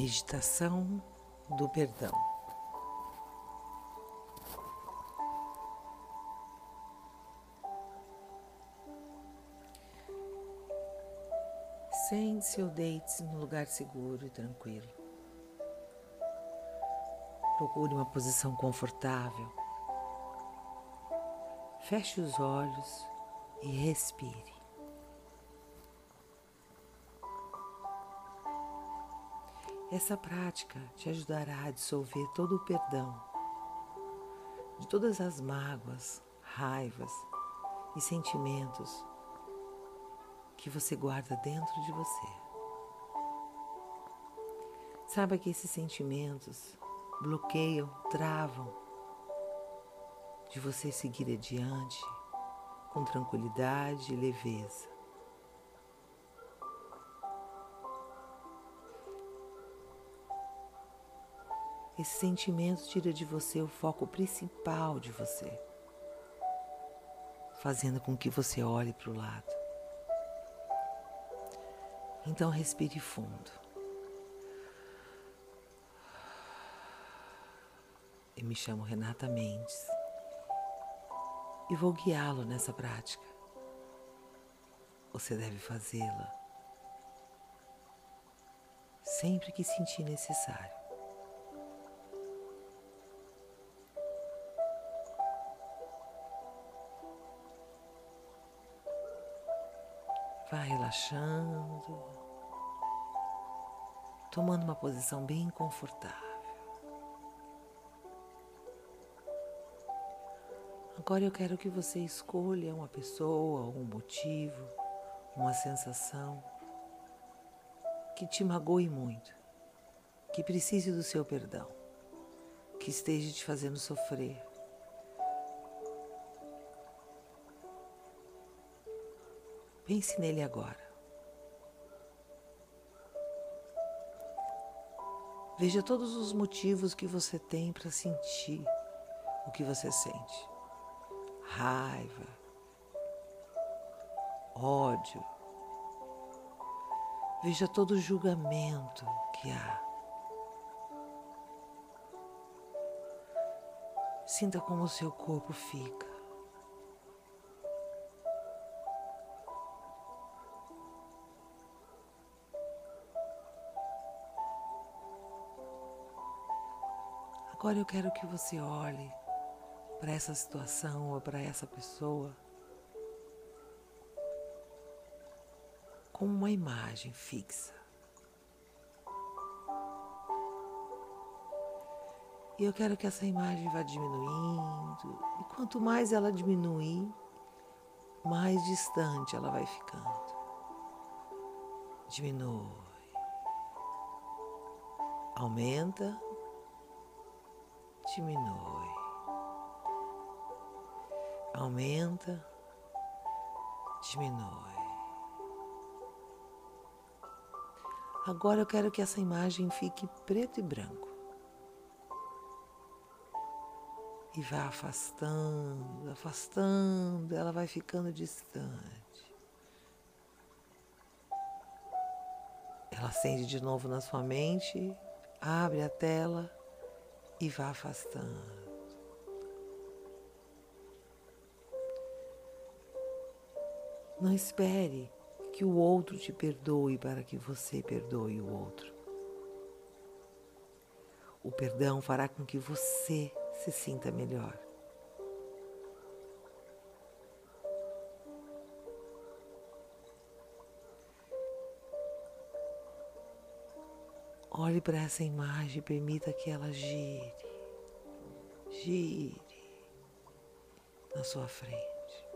Meditação do perdão. Sente-se ou deite-se num lugar seguro e tranquilo. Procure uma posição confortável. Feche os olhos e respire. Essa prática te ajudará a dissolver todo o perdão de todas as mágoas, raivas e sentimentos que você guarda dentro de você. Saiba que esses sentimentos bloqueiam, travam de você seguir adiante com tranquilidade e leveza. Esse sentimento tira de você o foco principal de você, fazendo com que você olhe para o lado. Então respire fundo. Eu me chamo Renata Mendes e vou guiá-lo nessa prática. Você deve fazê-la sempre que sentir necessário. Vá relaxando, tomando uma posição bem confortável. Agora eu quero que você escolha uma pessoa, um motivo, uma sensação que te magoe muito, que precise do seu perdão, que esteja te fazendo sofrer. Pense nele agora. Veja todos os motivos que você tem para sentir o que você sente: raiva, ódio. Veja todo o julgamento que há. Sinta como o seu corpo fica. Agora eu quero que você olhe para essa situação ou para essa pessoa como uma imagem fixa. E eu quero que essa imagem vá diminuindo, e quanto mais ela diminuir, mais distante ela vai ficando. Diminui. Aumenta diminui, aumenta, diminui. Agora eu quero que essa imagem fique preto e branco. E vá afastando, afastando, ela vai ficando distante. Ela acende de novo na sua mente, abre a tela e vá afastando. Não espere que o outro te perdoe para que você perdoe o outro. O perdão fará com que você se sinta melhor. Olhe para essa imagem e permita que ela gire, gire na sua frente.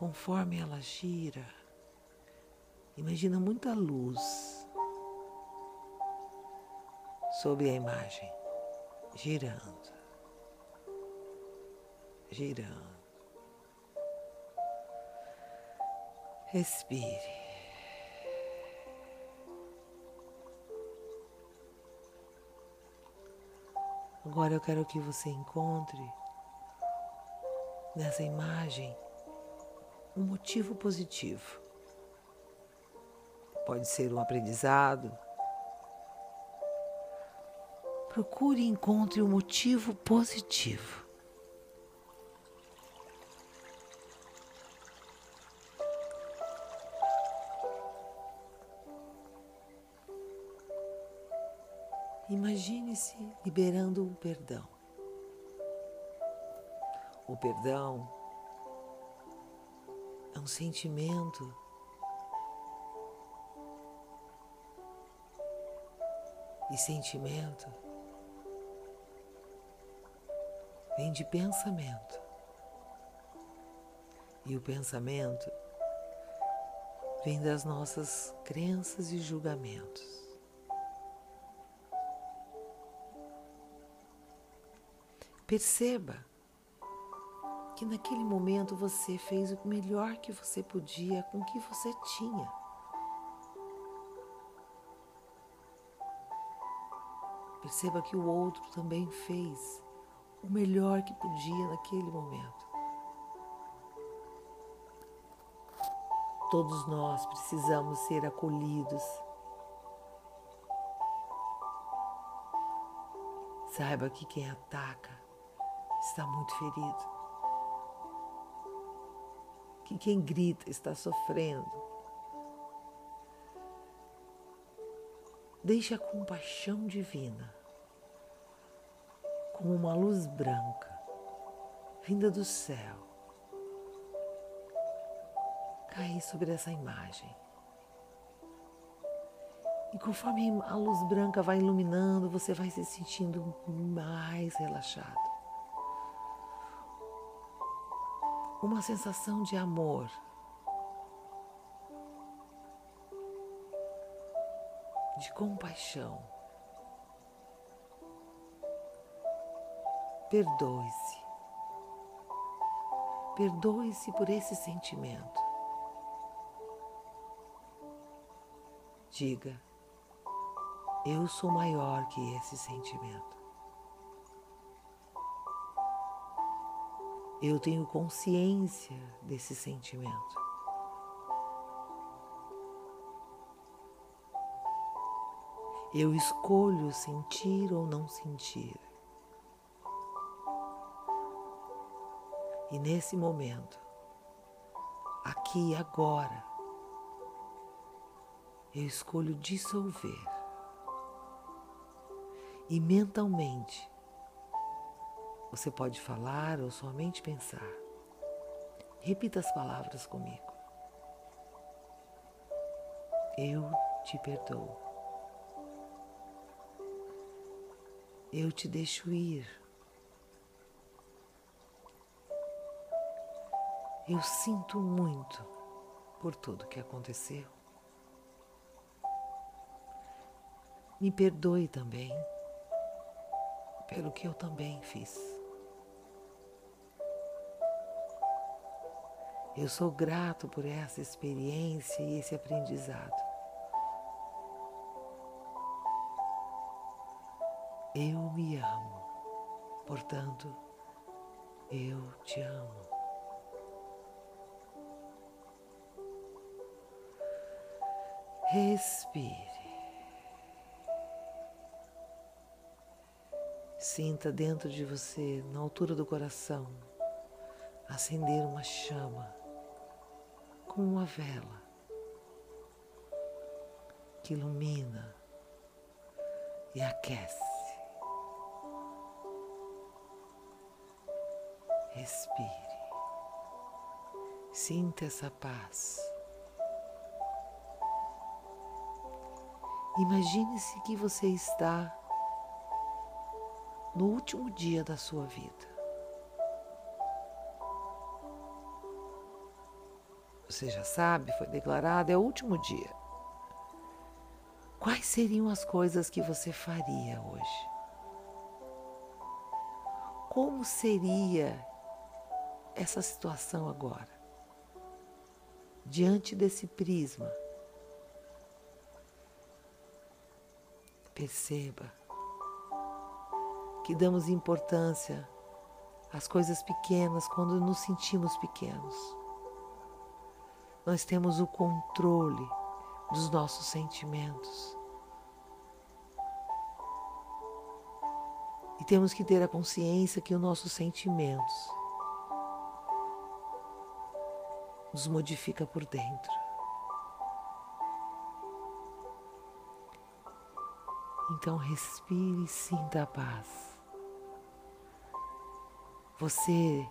Conforme ela gira, imagina muita luz sobre a imagem, girando, girando. Respire. Agora eu quero que você encontre nessa imagem um motivo positivo. Pode ser um aprendizado. Procure e encontre um motivo positivo. Imagine-se liberando o perdão. O perdão é um sentimento e sentimento vem de pensamento. E o pensamento vem das nossas crenças e julgamentos. Perceba que naquele momento você fez o melhor que você podia com o que você tinha. Perceba que o outro também fez o melhor que podia naquele momento. Todos nós precisamos ser acolhidos. Saiba que quem ataca está muito ferido. Que quem grita está sofrendo. Deixe a compaixão divina como uma luz branca vinda do céu cair sobre essa imagem. E conforme a luz branca vai iluminando, você vai se sentindo mais relaxado. Uma sensação de amor. De compaixão. Perdoe-se. Perdoe-se por esse sentimento. Diga, eu sou maior que esse sentimento. Eu tenho consciência desse sentimento. Eu escolho sentir ou não sentir. E nesse momento, aqui e agora, eu escolho dissolver. E mentalmente você pode falar ou somente pensar. Repita as palavras comigo. Eu te perdoo. Eu te deixo ir. Eu sinto muito por tudo que aconteceu. Me perdoe também pelo que eu também fiz. Eu sou grato por essa experiência e esse aprendizado. Eu me amo, portanto, eu te amo. Respire. Sinta dentro de você, na altura do coração, acender uma chama com uma vela que ilumina e aquece. Respire, sinta essa paz. Imagine-se que você está no último dia da sua vida. Você já sabe, foi declarado, é o último dia. Quais seriam as coisas que você faria hoje? Como seria essa situação agora? Diante desse prisma, perceba que damos importância às coisas pequenas quando nos sentimos pequenos nós temos o controle dos nossos sentimentos. temos que ter a consciência que os nossos sentimentos nos modifica por dentro. Então respire e sinta a paz. Você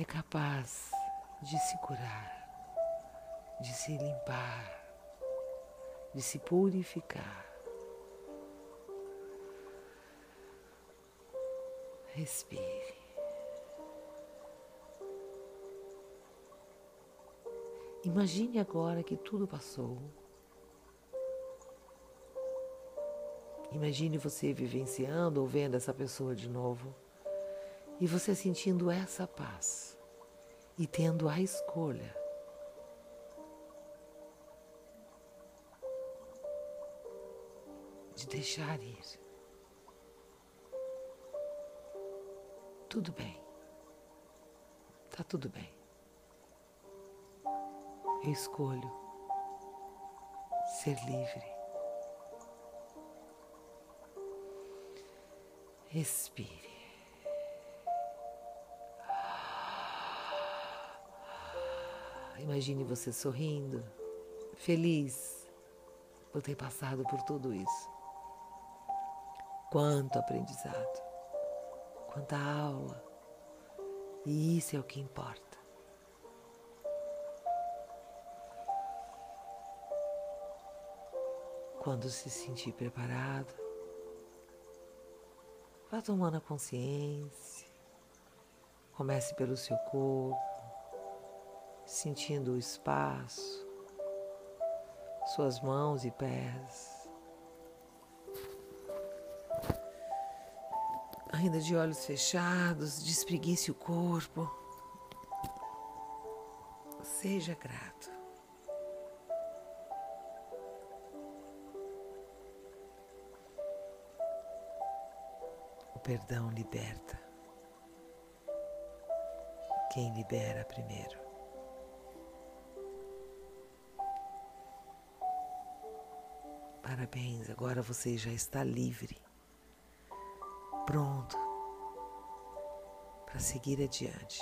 é capaz de se curar, de se limpar, de se purificar. Respire. Imagine agora que tudo passou. Imagine você vivenciando ou vendo essa pessoa de novo e você sentindo essa paz e tendo a escolha de deixar ir. Tudo bem. Tá tudo bem. Eu escolho ser livre. Respire. Imagine você sorrindo, feliz por ter passado por tudo isso. Quanto aprendizado, quanta aula. E isso é o que importa. Quando se sentir preparado, vá tomando a consciência. Comece pelo seu corpo, sentindo o espaço, suas mãos e pés. Ainda de olhos fechados, despreguice o corpo. Seja grato. perdão liberta. Quem libera primeiro. Parabéns, agora você já está livre, pronto para seguir adiante.